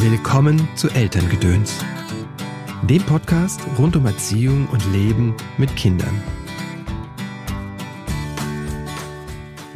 Willkommen zu Elterngedöns, dem Podcast rund um Erziehung und Leben mit Kindern.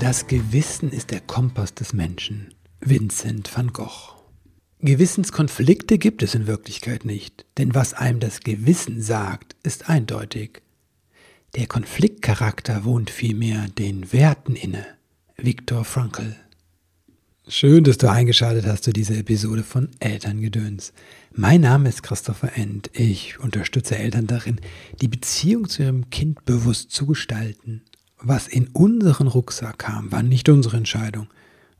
Das Gewissen ist der Kompass des Menschen. Vincent van Gogh. Gewissenskonflikte gibt es in Wirklichkeit nicht, denn was einem das Gewissen sagt, ist eindeutig. Der Konfliktcharakter wohnt vielmehr den Werten inne. Viktor Frankl. Schön, dass du eingeschaltet hast zu dieser Episode von Elterngedöns. Mein Name ist Christopher End. Ich unterstütze Eltern darin, die Beziehung zu ihrem Kind bewusst zu gestalten. Was in unseren Rucksack kam, war nicht unsere Entscheidung.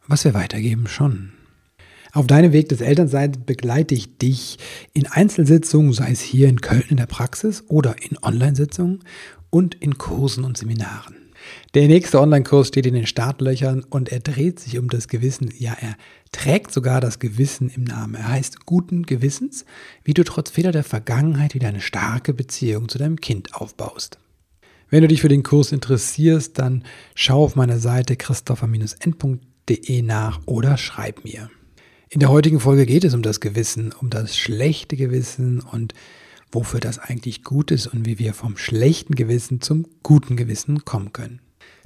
Was wir weitergeben, schon. Auf deinem Weg des Elternseins begleite ich dich in Einzelsitzungen, sei es hier in Köln in der Praxis oder in Online-Sitzungen und in Kursen und Seminaren. Der nächste Online-Kurs steht in den Startlöchern und er dreht sich um das Gewissen. Ja, er trägt sogar das Gewissen im Namen. Er heißt guten Gewissens, wie du trotz Fehler der Vergangenheit wieder eine starke Beziehung zu deinem Kind aufbaust. Wenn du dich für den Kurs interessierst, dann schau auf meiner Seite christopher-n.de nach oder schreib mir. In der heutigen Folge geht es um das Gewissen, um das schlechte Gewissen und wofür das eigentlich gut ist und wie wir vom schlechten Gewissen zum guten Gewissen kommen können.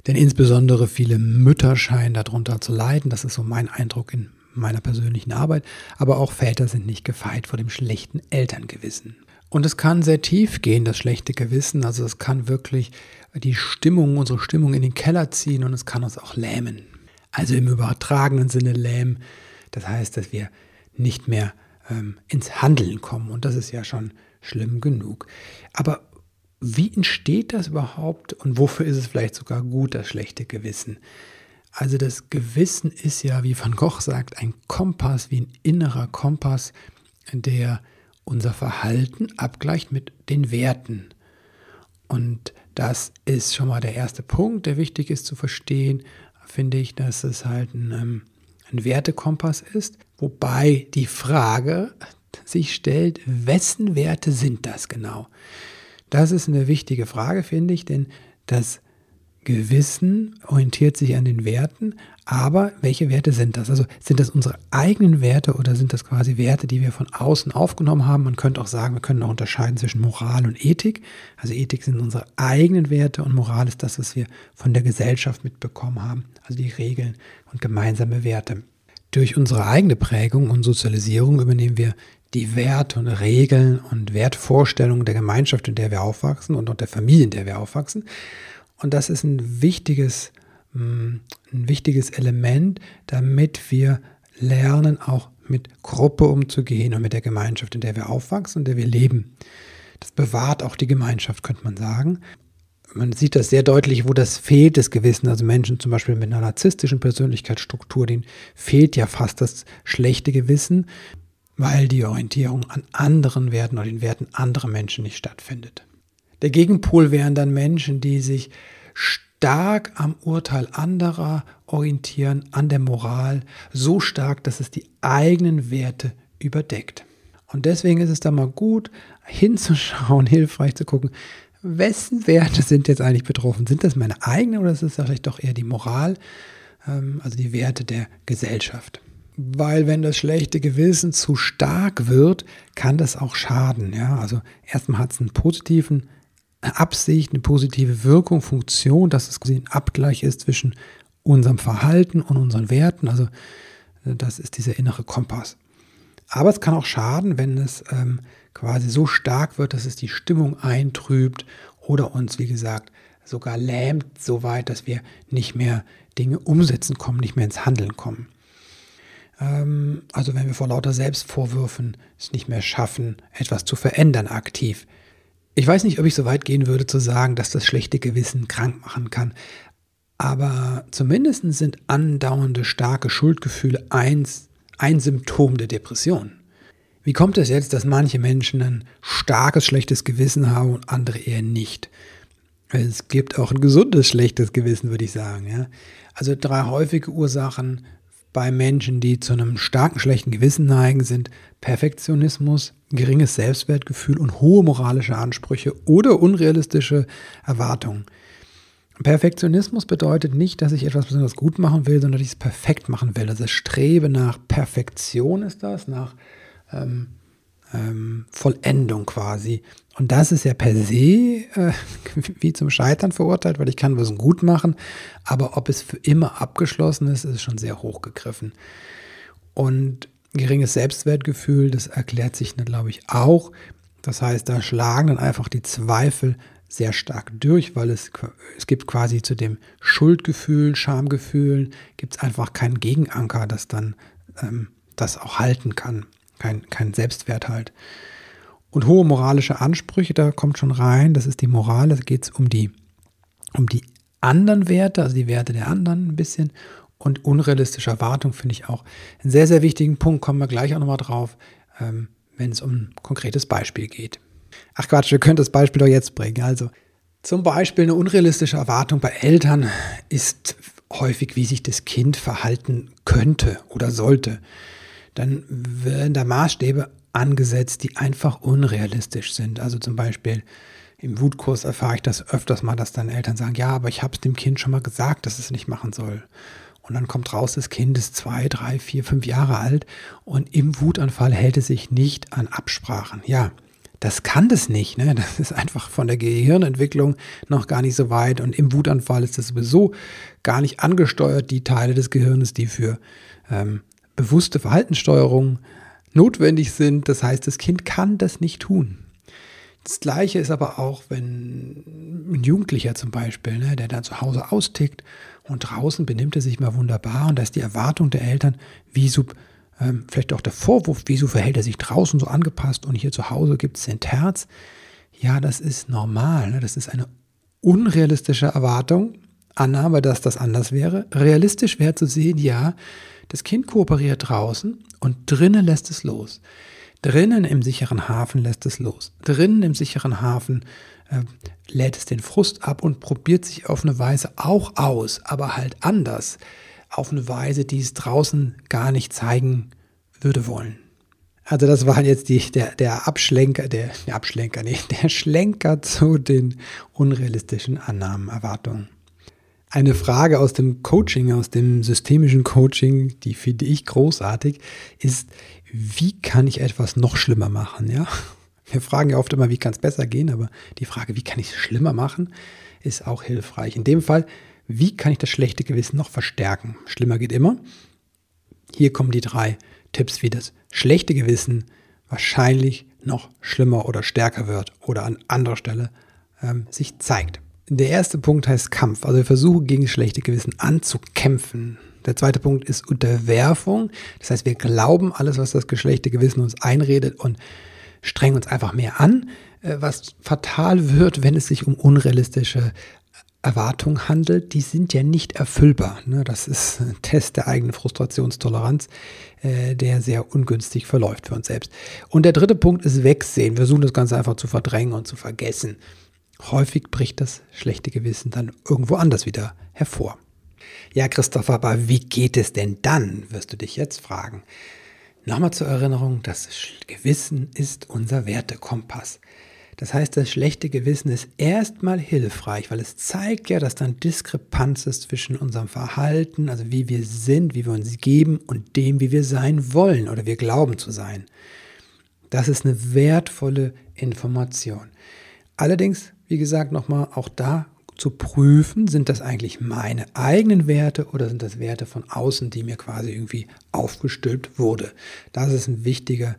Denn insbesondere viele Mütter scheinen darunter zu leiden. Das ist so mein Eindruck in meiner persönlichen Arbeit. Aber auch Väter sind nicht gefeit vor dem schlechten Elterngewissen. Und es kann sehr tief gehen, das schlechte Gewissen. Also es kann wirklich die Stimmung, unsere Stimmung in den Keller ziehen und es kann uns auch lähmen. Also im übertragenen Sinne lähmen. Das heißt, dass wir nicht mehr ähm, ins Handeln kommen. Und das ist ja schon schlimm genug. Aber wie entsteht das überhaupt und wofür ist es vielleicht sogar gut, das schlechte Gewissen? Also das Gewissen ist ja, wie Van Gogh sagt, ein Kompass, wie ein innerer Kompass, der unser Verhalten abgleicht mit den Werten. Und das ist schon mal der erste Punkt, der wichtig ist zu verstehen, finde ich, dass es halt ein, ähm, ein Wertekompass ist. Wobei die Frage sich stellt, wessen Werte sind das genau? Das ist eine wichtige Frage, finde ich, denn das Gewissen orientiert sich an den Werten, aber welche Werte sind das? Also sind das unsere eigenen Werte oder sind das quasi Werte, die wir von außen aufgenommen haben? Man könnte auch sagen, wir können auch unterscheiden zwischen Moral und Ethik. Also Ethik sind unsere eigenen Werte und Moral ist das, was wir von der Gesellschaft mitbekommen haben, also die Regeln und gemeinsame Werte. Durch unsere eigene Prägung und Sozialisierung übernehmen wir die Werte und Regeln und Wertvorstellungen der Gemeinschaft, in der wir aufwachsen und auch der Familie, in der wir aufwachsen. Und das ist ein wichtiges, mm, ein wichtiges Element, damit wir lernen, auch mit Gruppe umzugehen und mit der Gemeinschaft, in der wir aufwachsen in der wir leben. Das bewahrt auch die Gemeinschaft, könnte man sagen. Man sieht das sehr deutlich, wo das fehlt, das Gewissen. Also Menschen zum Beispiel mit einer narzisstischen Persönlichkeitsstruktur, denen fehlt ja fast das schlechte Gewissen weil die Orientierung an anderen Werten oder den Werten anderer Menschen nicht stattfindet. Der Gegenpol wären dann Menschen, die sich stark am Urteil anderer orientieren, an der Moral, so stark, dass es die eigenen Werte überdeckt. Und deswegen ist es da mal gut, hinzuschauen, hilfreich zu gucken, wessen Werte sind jetzt eigentlich betroffen? Sind das meine eigenen oder ist es vielleicht doch eher die Moral, ähm, also die Werte der Gesellschaft? weil wenn das schlechte Gewissen zu stark wird, kann das auch schaden. Ja? Also erstmal hat es einen positiven Absicht, eine positive Wirkung, Funktion, dass es ein Abgleich ist zwischen unserem Verhalten und unseren Werten. Also äh, das ist dieser innere Kompass. Aber es kann auch schaden, wenn es ähm, quasi so stark wird, dass es die Stimmung eintrübt oder uns, wie gesagt, sogar lähmt, so weit, dass wir nicht mehr Dinge umsetzen kommen, nicht mehr ins Handeln kommen. Ähm, also wenn wir vor lauter Selbstvorwürfen es nicht mehr schaffen, etwas zu verändern aktiv. Ich weiß nicht, ob ich so weit gehen würde zu sagen, dass das schlechte Gewissen krank machen kann. Aber zumindest sind andauernde starke Schuldgefühle eins, ein Symptom der Depression. Wie kommt es jetzt, dass manche Menschen ein starkes schlechtes Gewissen haben und andere eher nicht? Es gibt auch ein gesundes schlechtes Gewissen, würde ich sagen. Ja? Also drei häufige Ursachen bei Menschen, die zu einem starken schlechten Gewissen neigen, sind Perfektionismus, geringes Selbstwertgefühl und hohe moralische Ansprüche oder unrealistische Erwartungen. Perfektionismus bedeutet nicht, dass ich etwas besonders gut machen will, sondern dass ich es perfekt machen will. Also das Strebe nach Perfektion ist das, nach ähm, ähm, Vollendung quasi. Und das ist ja per se äh, wie zum Scheitern verurteilt, weil ich kann was gut machen, aber ob es für immer abgeschlossen ist, ist schon sehr hochgegriffen. Und geringes Selbstwertgefühl, das erklärt sich, glaube ich, auch. Das heißt, da schlagen dann einfach die Zweifel sehr stark durch, weil es, es gibt quasi zu dem Schuldgefühl, Schamgefühl, gibt es einfach keinen Gegenanker, das dann ähm, das auch halten kann kein, kein Selbstwert halt. Und hohe moralische Ansprüche, da kommt schon rein, das ist die Moral, da geht es um die, um die anderen Werte, also die Werte der anderen ein bisschen. Und unrealistische Erwartungen finde ich auch einen sehr, sehr wichtigen Punkt, kommen wir gleich auch nochmal drauf, ähm, wenn es um ein konkretes Beispiel geht. Ach Quatsch, wir können das Beispiel doch jetzt bringen. Also zum Beispiel eine unrealistische Erwartung bei Eltern ist häufig, wie sich das Kind verhalten könnte oder sollte dann werden da Maßstäbe angesetzt, die einfach unrealistisch sind. Also zum Beispiel im Wutkurs erfahre ich das öfters mal, dass dann Eltern sagen, ja, aber ich habe es dem Kind schon mal gesagt, dass es nicht machen soll. Und dann kommt raus, das Kind ist zwei, drei, vier, fünf Jahre alt und im Wutanfall hält es sich nicht an Absprachen. Ja, das kann das nicht. Ne? Das ist einfach von der Gehirnentwicklung noch gar nicht so weit. Und im Wutanfall ist das sowieso gar nicht angesteuert, die Teile des Gehirnes, die für ähm, bewusste Verhaltenssteuerung notwendig sind. Das heißt, das Kind kann das nicht tun. Das Gleiche ist aber auch, wenn ein Jugendlicher zum Beispiel, ne, der dann zu Hause austickt und draußen benimmt er sich mal wunderbar und da ist die Erwartung der Eltern, wieso, ähm, vielleicht auch der Vorwurf, wieso verhält er sich draußen so angepasst und hier zu Hause gibt es den Terz. Ja, das ist normal. Ne? Das ist eine unrealistische Erwartung, Annahme, dass das anders wäre. Realistisch wäre zu sehen, ja, das Kind kooperiert draußen und drinnen lässt es los. Drinnen im sicheren Hafen lässt es los. Drinnen im sicheren Hafen äh, lädt es den Frust ab und probiert sich auf eine Weise auch aus, aber halt anders. Auf eine Weise, die es draußen gar nicht zeigen würde wollen. Also das war jetzt die, der, der Abschlenker, der, der Abschlenker, nee, der Schlenker zu den unrealistischen Annahmen, Erwartungen. Eine Frage aus dem Coaching, aus dem systemischen Coaching, die finde ich großartig, ist, wie kann ich etwas noch schlimmer machen? Ja? Wir fragen ja oft immer, wie kann es besser gehen, aber die Frage, wie kann ich es schlimmer machen, ist auch hilfreich. In dem Fall, wie kann ich das schlechte Gewissen noch verstärken? Schlimmer geht immer. Hier kommen die drei Tipps, wie das schlechte Gewissen wahrscheinlich noch schlimmer oder stärker wird oder an anderer Stelle ähm, sich zeigt. Der erste Punkt heißt Kampf. Also wir versuchen gegen schlechte Gewissen anzukämpfen. Der zweite Punkt ist Unterwerfung. Das heißt, wir glauben alles, was das geschlechte Gewissen uns einredet und strengen uns einfach mehr an, äh, was fatal wird, wenn es sich um unrealistische Erwartungen handelt. Die sind ja nicht erfüllbar. Ne? Das ist ein Test der eigenen Frustrationstoleranz, äh, der sehr ungünstig verläuft für uns selbst. Und der dritte Punkt ist Wegsehen. Wir versuchen das Ganze einfach zu verdrängen und zu vergessen. Häufig bricht das schlechte Gewissen dann irgendwo anders wieder hervor. Ja, Christopher, aber wie geht es denn dann, wirst du dich jetzt fragen. Nochmal zur Erinnerung, das Gewissen ist unser Wertekompass. Das heißt, das schlechte Gewissen ist erstmal hilfreich, weil es zeigt ja, dass dann Diskrepanz ist zwischen unserem Verhalten, also wie wir sind, wie wir uns geben und dem, wie wir sein wollen oder wir glauben zu sein. Das ist eine wertvolle Information. Allerdings wie gesagt, nochmal auch da zu prüfen, sind das eigentlich meine eigenen Werte oder sind das Werte von außen, die mir quasi irgendwie aufgestülpt wurde. Das ist eine wichtige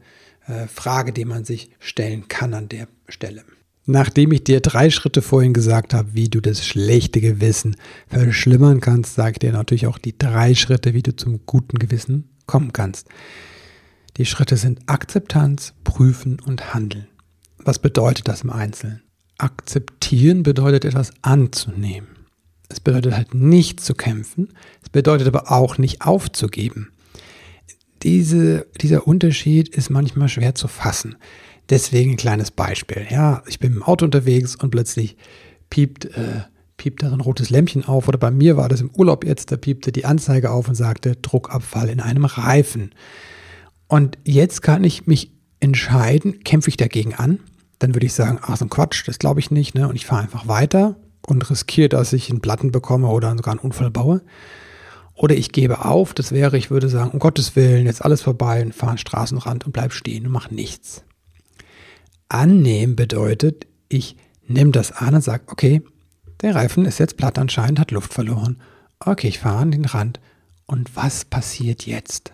äh, Frage, die man sich stellen kann an der Stelle. Nachdem ich dir drei Schritte vorhin gesagt habe, wie du das schlechte Gewissen verschlimmern kannst, sage ich dir natürlich auch die drei Schritte, wie du zum guten Gewissen kommen kannst. Die Schritte sind Akzeptanz, Prüfen und Handeln. Was bedeutet das im Einzelnen? Akzeptieren bedeutet etwas anzunehmen. Es bedeutet halt nicht zu kämpfen, es bedeutet aber auch nicht aufzugeben. Diese, dieser Unterschied ist manchmal schwer zu fassen. Deswegen ein kleines Beispiel. Ja, ich bin im Auto unterwegs und plötzlich piept, äh, piept da so ein rotes Lämpchen auf. Oder bei mir war das im Urlaub jetzt, da piepte die Anzeige auf und sagte Druckabfall in einem Reifen. Und jetzt kann ich mich entscheiden, kämpfe ich dagegen an dann würde ich sagen, ach so ein Quatsch, das glaube ich nicht, ne? Und ich fahre einfach weiter und riskiere, dass ich einen Platten bekomme oder sogar einen Unfall baue. Oder ich gebe auf, das wäre, ich würde sagen, um Gottes Willen, jetzt alles vorbei und fahre an Straßenrand und bleib stehen und mach nichts. Annehmen bedeutet, ich nehme das an und sage, okay, der Reifen ist jetzt platt anscheinend, hat Luft verloren. Okay, ich fahre an den Rand. Und was passiert jetzt?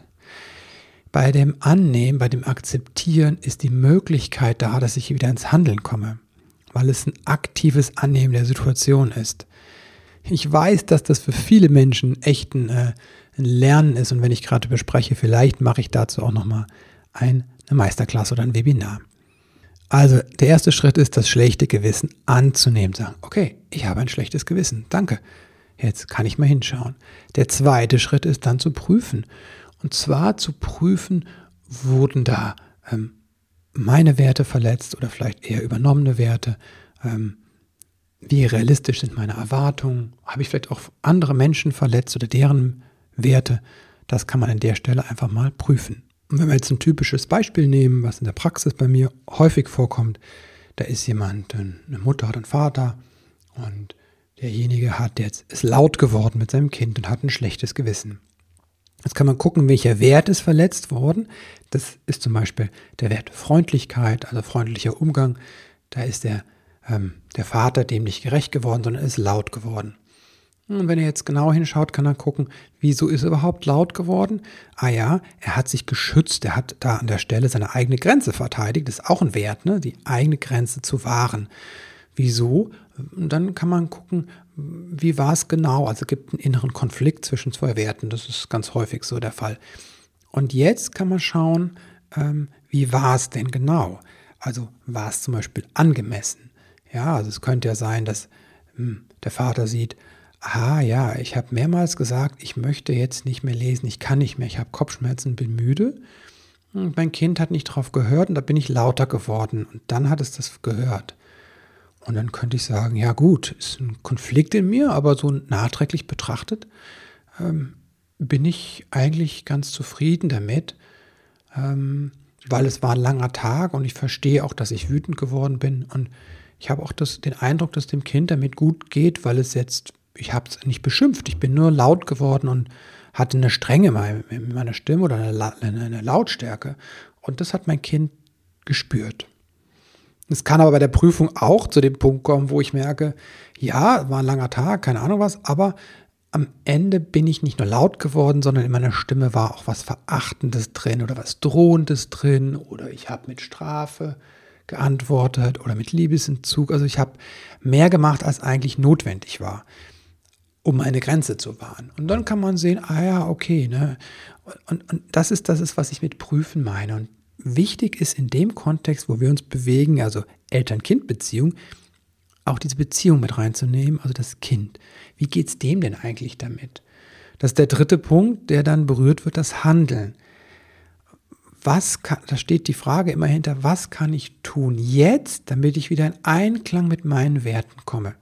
Bei dem Annehmen, bei dem Akzeptieren ist die Möglichkeit da, dass ich wieder ins Handeln komme, weil es ein aktives Annehmen der Situation ist. Ich weiß, dass das für viele Menschen echt ein, äh, ein Lernen ist und wenn ich gerade bespreche, vielleicht mache ich dazu auch nochmal ein, eine Meisterklasse oder ein Webinar. Also der erste Schritt ist, das schlechte Gewissen anzunehmen. Sagen, okay, ich habe ein schlechtes Gewissen, danke. Jetzt kann ich mal hinschauen. Der zweite Schritt ist dann zu prüfen. Und zwar zu prüfen, wurden da ähm, meine Werte verletzt oder vielleicht eher übernommene Werte. Ähm, wie realistisch sind meine Erwartungen? Habe ich vielleicht auch andere Menschen verletzt oder deren Werte? Das kann man an der Stelle einfach mal prüfen. Und wenn wir jetzt ein typisches Beispiel nehmen, was in der Praxis bei mir häufig vorkommt, da ist jemand, eine Mutter hat einen Vater und derjenige hat jetzt, ist laut geworden mit seinem Kind und hat ein schlechtes Gewissen. Jetzt kann man gucken, welcher Wert ist verletzt worden. Das ist zum Beispiel der Wert Freundlichkeit, also freundlicher Umgang. Da ist der, ähm, der Vater dem nicht gerecht geworden, sondern ist laut geworden. Und wenn er jetzt genau hinschaut, kann er gucken, wieso ist er überhaupt laut geworden? Ah ja, er hat sich geschützt, er hat da an der Stelle seine eigene Grenze verteidigt. Das ist auch ein Wert, ne? die eigene Grenze zu wahren. Wieso? Und dann kann man gucken, wie war es genau? Also gibt einen inneren Konflikt zwischen zwei Werten. Das ist ganz häufig so der Fall. Und jetzt kann man schauen, ähm, wie war es denn genau? Also war es zum Beispiel angemessen? Ja, also es könnte ja sein, dass hm, der Vater sieht, ah ja, ich habe mehrmals gesagt, ich möchte jetzt nicht mehr lesen, ich kann nicht mehr, ich habe Kopfschmerzen, bin müde. Und mein Kind hat nicht drauf gehört und da bin ich lauter geworden und dann hat es das gehört. Und dann könnte ich sagen, ja gut, ist ein Konflikt in mir, aber so nachträglich betrachtet ähm, bin ich eigentlich ganz zufrieden damit, ähm, weil es war ein langer Tag und ich verstehe auch, dass ich wütend geworden bin und ich habe auch das, den Eindruck, dass dem Kind damit gut geht, weil es jetzt ich habe es nicht beschimpft, ich bin nur laut geworden und hatte eine Strenge in meiner Stimme oder eine, eine Lautstärke. Und das hat mein Kind gespürt. Es kann aber bei der Prüfung auch zu dem Punkt kommen, wo ich merke, ja, war ein langer Tag, keine Ahnung was, aber am Ende bin ich nicht nur laut geworden, sondern in meiner Stimme war auch was Verachtendes drin oder was Drohendes drin oder ich habe mit Strafe geantwortet oder mit Liebesentzug. Also ich habe mehr gemacht, als eigentlich notwendig war um eine Grenze zu wahren. Und dann kann man sehen, ah ja, okay, ne? Und, und das ist das ist, was ich mit prüfen meine. Und wichtig ist in dem Kontext, wo wir uns bewegen, also Eltern-Kind-Beziehung, auch diese Beziehung mit reinzunehmen, also das Kind. Wie geht es dem denn eigentlich damit? Das ist der dritte Punkt, der dann berührt wird, das Handeln. Was kann, da steht die Frage immer hinter, was kann ich tun jetzt, damit ich wieder in Einklang mit meinen Werten komme?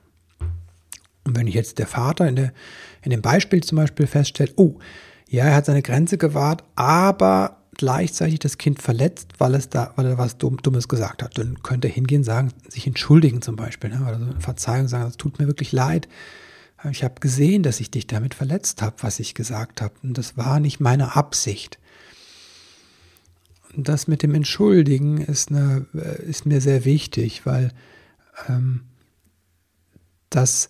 Und wenn ich jetzt der Vater in, der, in dem Beispiel zum Beispiel feststellt, oh, ja, er hat seine Grenze gewahrt, aber gleichzeitig das Kind verletzt, weil es da, weil er was Dummes gesagt hat, dann könnte er hingehen, sagen, sich entschuldigen zum Beispiel, ne? oder so eine Verzeihung sagen, es tut mir wirklich leid. Ich habe gesehen, dass ich dich damit verletzt habe, was ich gesagt habe. Und das war nicht meine Absicht. Und das mit dem Entschuldigen ist, eine, äh, ist mir sehr wichtig, weil ähm, das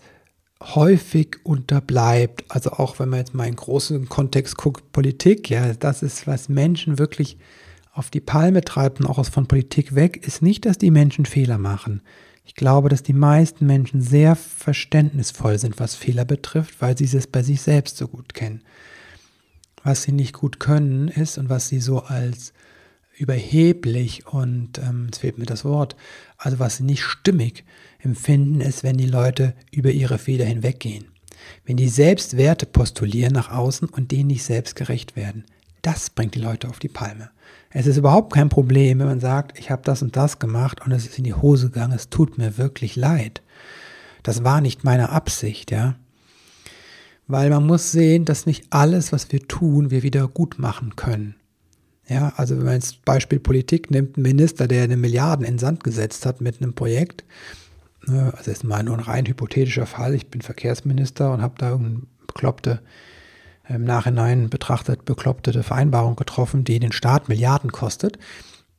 häufig unterbleibt. Also auch wenn man jetzt mal in großen Kontext guckt, Politik, ja, das ist, was Menschen wirklich auf die Palme treibt und auch von Politik weg, ist nicht, dass die Menschen Fehler machen. Ich glaube, dass die meisten Menschen sehr verständnisvoll sind, was Fehler betrifft, weil sie es bei sich selbst so gut kennen. Was sie nicht gut können ist und was sie so als überheblich und, ähm, jetzt fehlt mir das Wort, also was sie nicht stimmig empfinden, ist, wenn die Leute über ihre Fehler hinweggehen. Wenn die selbst Werte postulieren nach außen und denen nicht selbst gerecht werden. Das bringt die Leute auf die Palme. Es ist überhaupt kein Problem, wenn man sagt, ich habe das und das gemacht und es ist in die Hose gegangen, es tut mir wirklich leid. Das war nicht meine Absicht, ja. Weil man muss sehen, dass nicht alles, was wir tun, wir wieder gut machen können. Ja, also wenn man jetzt Beispiel Politik nimmt, ein Minister, der eine Milliarden in Sand gesetzt hat mit einem Projekt, ne, also ist mal nur ein rein hypothetischer Fall, ich bin Verkehrsminister und habe da irgendeine bekloppte im Nachhinein betrachtet bekloppte Vereinbarung getroffen, die den Staat Milliarden kostet.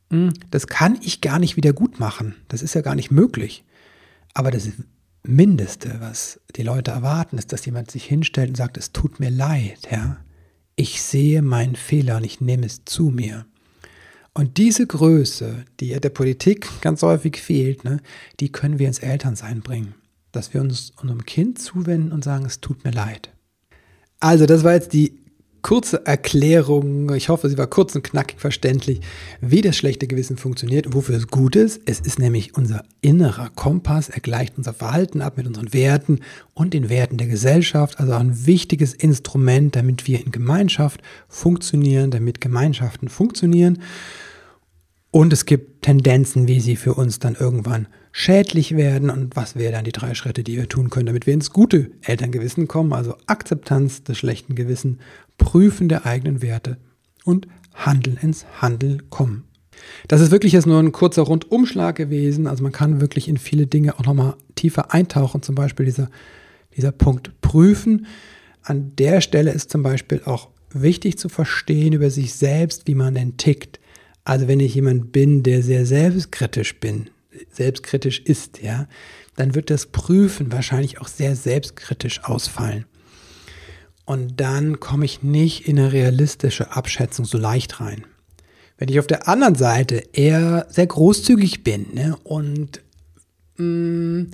Hm, das kann ich gar nicht wieder gut machen. Das ist ja gar nicht möglich. Aber das Mindeste, was die Leute erwarten, ist, dass jemand sich hinstellt und sagt, es tut mir leid, Herr. Ich sehe meinen Fehler und ich nehme es zu mir. Und diese Größe, die ja der Politik ganz häufig fehlt, ne, die können wir ins Elternsein bringen. Dass wir uns unserem Kind zuwenden und sagen, es tut mir leid. Also, das war jetzt die kurze Erklärung, ich hoffe, sie war kurz und knackig verständlich, wie das schlechte Gewissen funktioniert und wofür es gut ist. Es ist nämlich unser innerer Kompass, er gleicht unser Verhalten ab mit unseren Werten und den Werten der Gesellschaft, also ein wichtiges Instrument, damit wir in Gemeinschaft funktionieren, damit Gemeinschaften funktionieren. Und es gibt Tendenzen, wie sie für uns dann irgendwann schädlich werden und was wären dann die drei Schritte, die wir tun können, damit wir ins gute Elterngewissen kommen, also Akzeptanz des schlechten Gewissens, Prüfen der eigenen Werte und Handeln ins Handeln kommen. Das ist wirklich jetzt nur ein kurzer Rundumschlag gewesen, also man kann wirklich in viele Dinge auch nochmal tiefer eintauchen, zum Beispiel dieser, dieser Punkt Prüfen. An der Stelle ist zum Beispiel auch wichtig zu verstehen über sich selbst, wie man denn tickt. Also wenn ich jemand bin, der sehr selbstkritisch bin, selbstkritisch ist, ja, dann wird das Prüfen wahrscheinlich auch sehr selbstkritisch ausfallen. Und dann komme ich nicht in eine realistische Abschätzung so leicht rein. Wenn ich auf der anderen Seite eher sehr großzügig bin ne, und mh, mm,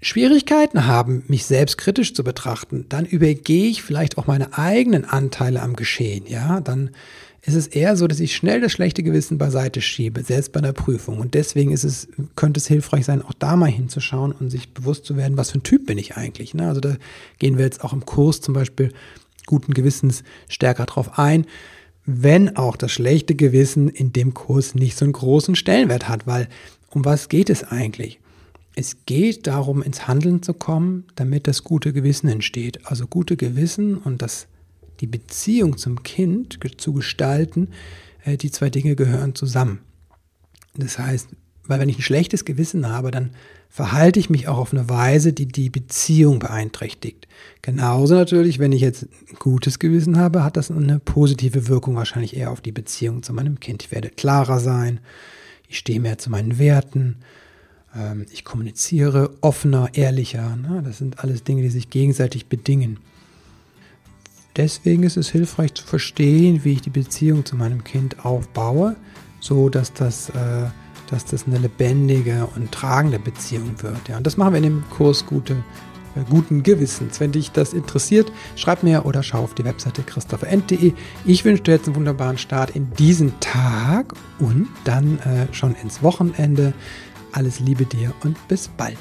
Schwierigkeiten haben, mich selbstkritisch zu betrachten, dann übergehe ich vielleicht auch meine eigenen Anteile am Geschehen. Ja, dann ist es eher so, dass ich schnell das schlechte Gewissen beiseite schiebe, selbst bei der Prüfung. Und deswegen ist es, könnte es hilfreich sein, auch da mal hinzuschauen und sich bewusst zu werden, was für ein Typ bin ich eigentlich. Ne? Also da gehen wir jetzt auch im Kurs zum Beispiel guten Gewissens stärker drauf ein, wenn auch das schlechte Gewissen in dem Kurs nicht so einen großen Stellenwert hat, weil um was geht es eigentlich? Es geht darum, ins Handeln zu kommen, damit das gute Gewissen entsteht. Also gute Gewissen und das die Beziehung zum Kind zu gestalten, äh, die zwei Dinge gehören zusammen. Das heißt, weil wenn ich ein schlechtes Gewissen habe, dann verhalte ich mich auch auf eine Weise, die die Beziehung beeinträchtigt. Genauso natürlich, wenn ich jetzt ein gutes Gewissen habe, hat das eine positive Wirkung wahrscheinlich eher auf die Beziehung zu meinem Kind. Ich werde klarer sein, ich stehe mehr zu meinen Werten, ähm, ich kommuniziere offener, ehrlicher. Ne? Das sind alles Dinge, die sich gegenseitig bedingen. Deswegen ist es hilfreich zu verstehen, wie ich die Beziehung zu meinem Kind aufbaue, so dass das, äh, dass das eine lebendige und tragende Beziehung wird. Ja. Und das machen wir in dem Kurs gute, äh, guten Gewissens. Wenn dich das interessiert, schreib mir oder schau auf die Webseite christopherend.de. Ich wünsche dir jetzt einen wunderbaren Start in diesen Tag und dann äh, schon ins Wochenende. Alles Liebe dir und bis bald.